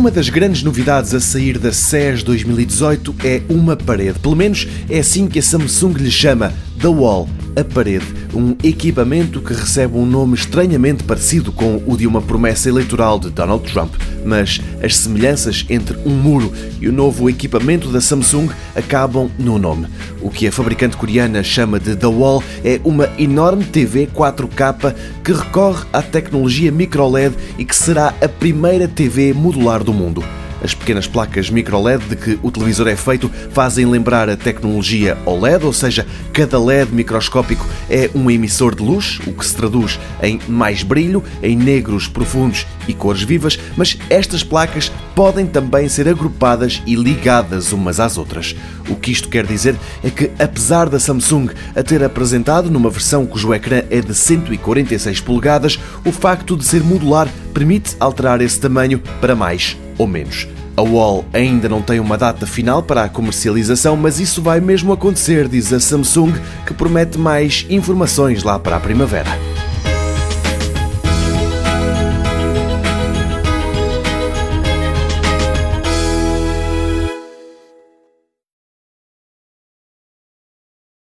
Uma das grandes novidades a sair da CES 2018 é uma parede. Pelo menos é assim que a Samsung lhe chama, The Wall, a parede. Um equipamento que recebe um nome estranhamente parecido com o de uma promessa eleitoral de Donald Trump. Mas as semelhanças entre um muro e o novo equipamento da Samsung acabam no nome. O que a fabricante coreana chama de The Wall é uma enorme TV 4K que recorre à tecnologia microLED e que será a primeira TV modular do mundo. As pequenas placas microLED de que o televisor é feito fazem lembrar a tecnologia OLED, ou seja, cada LED microscópico é um emissor de luz, o que se traduz em mais brilho, em negros profundos e cores vivas, mas estas placas podem também ser agrupadas e ligadas umas às outras. O que isto quer dizer é que, apesar da Samsung a ter apresentado numa versão cujo ecrã é de 146 polegadas, o facto de ser modular permite alterar esse tamanho para mais ou menos. A Wall ainda não tem uma data final para a comercialização, mas isso vai mesmo acontecer, diz a Samsung, que promete mais informações lá para a primavera.